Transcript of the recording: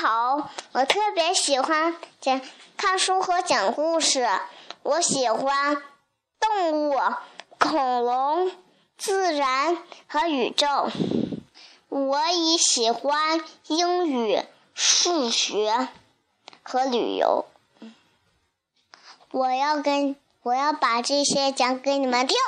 好我特别喜欢讲看书和讲故事。我喜欢动物恐龙自然和宇宙。我也喜欢英语数学和旅游。我要跟我要把这些讲给你们听。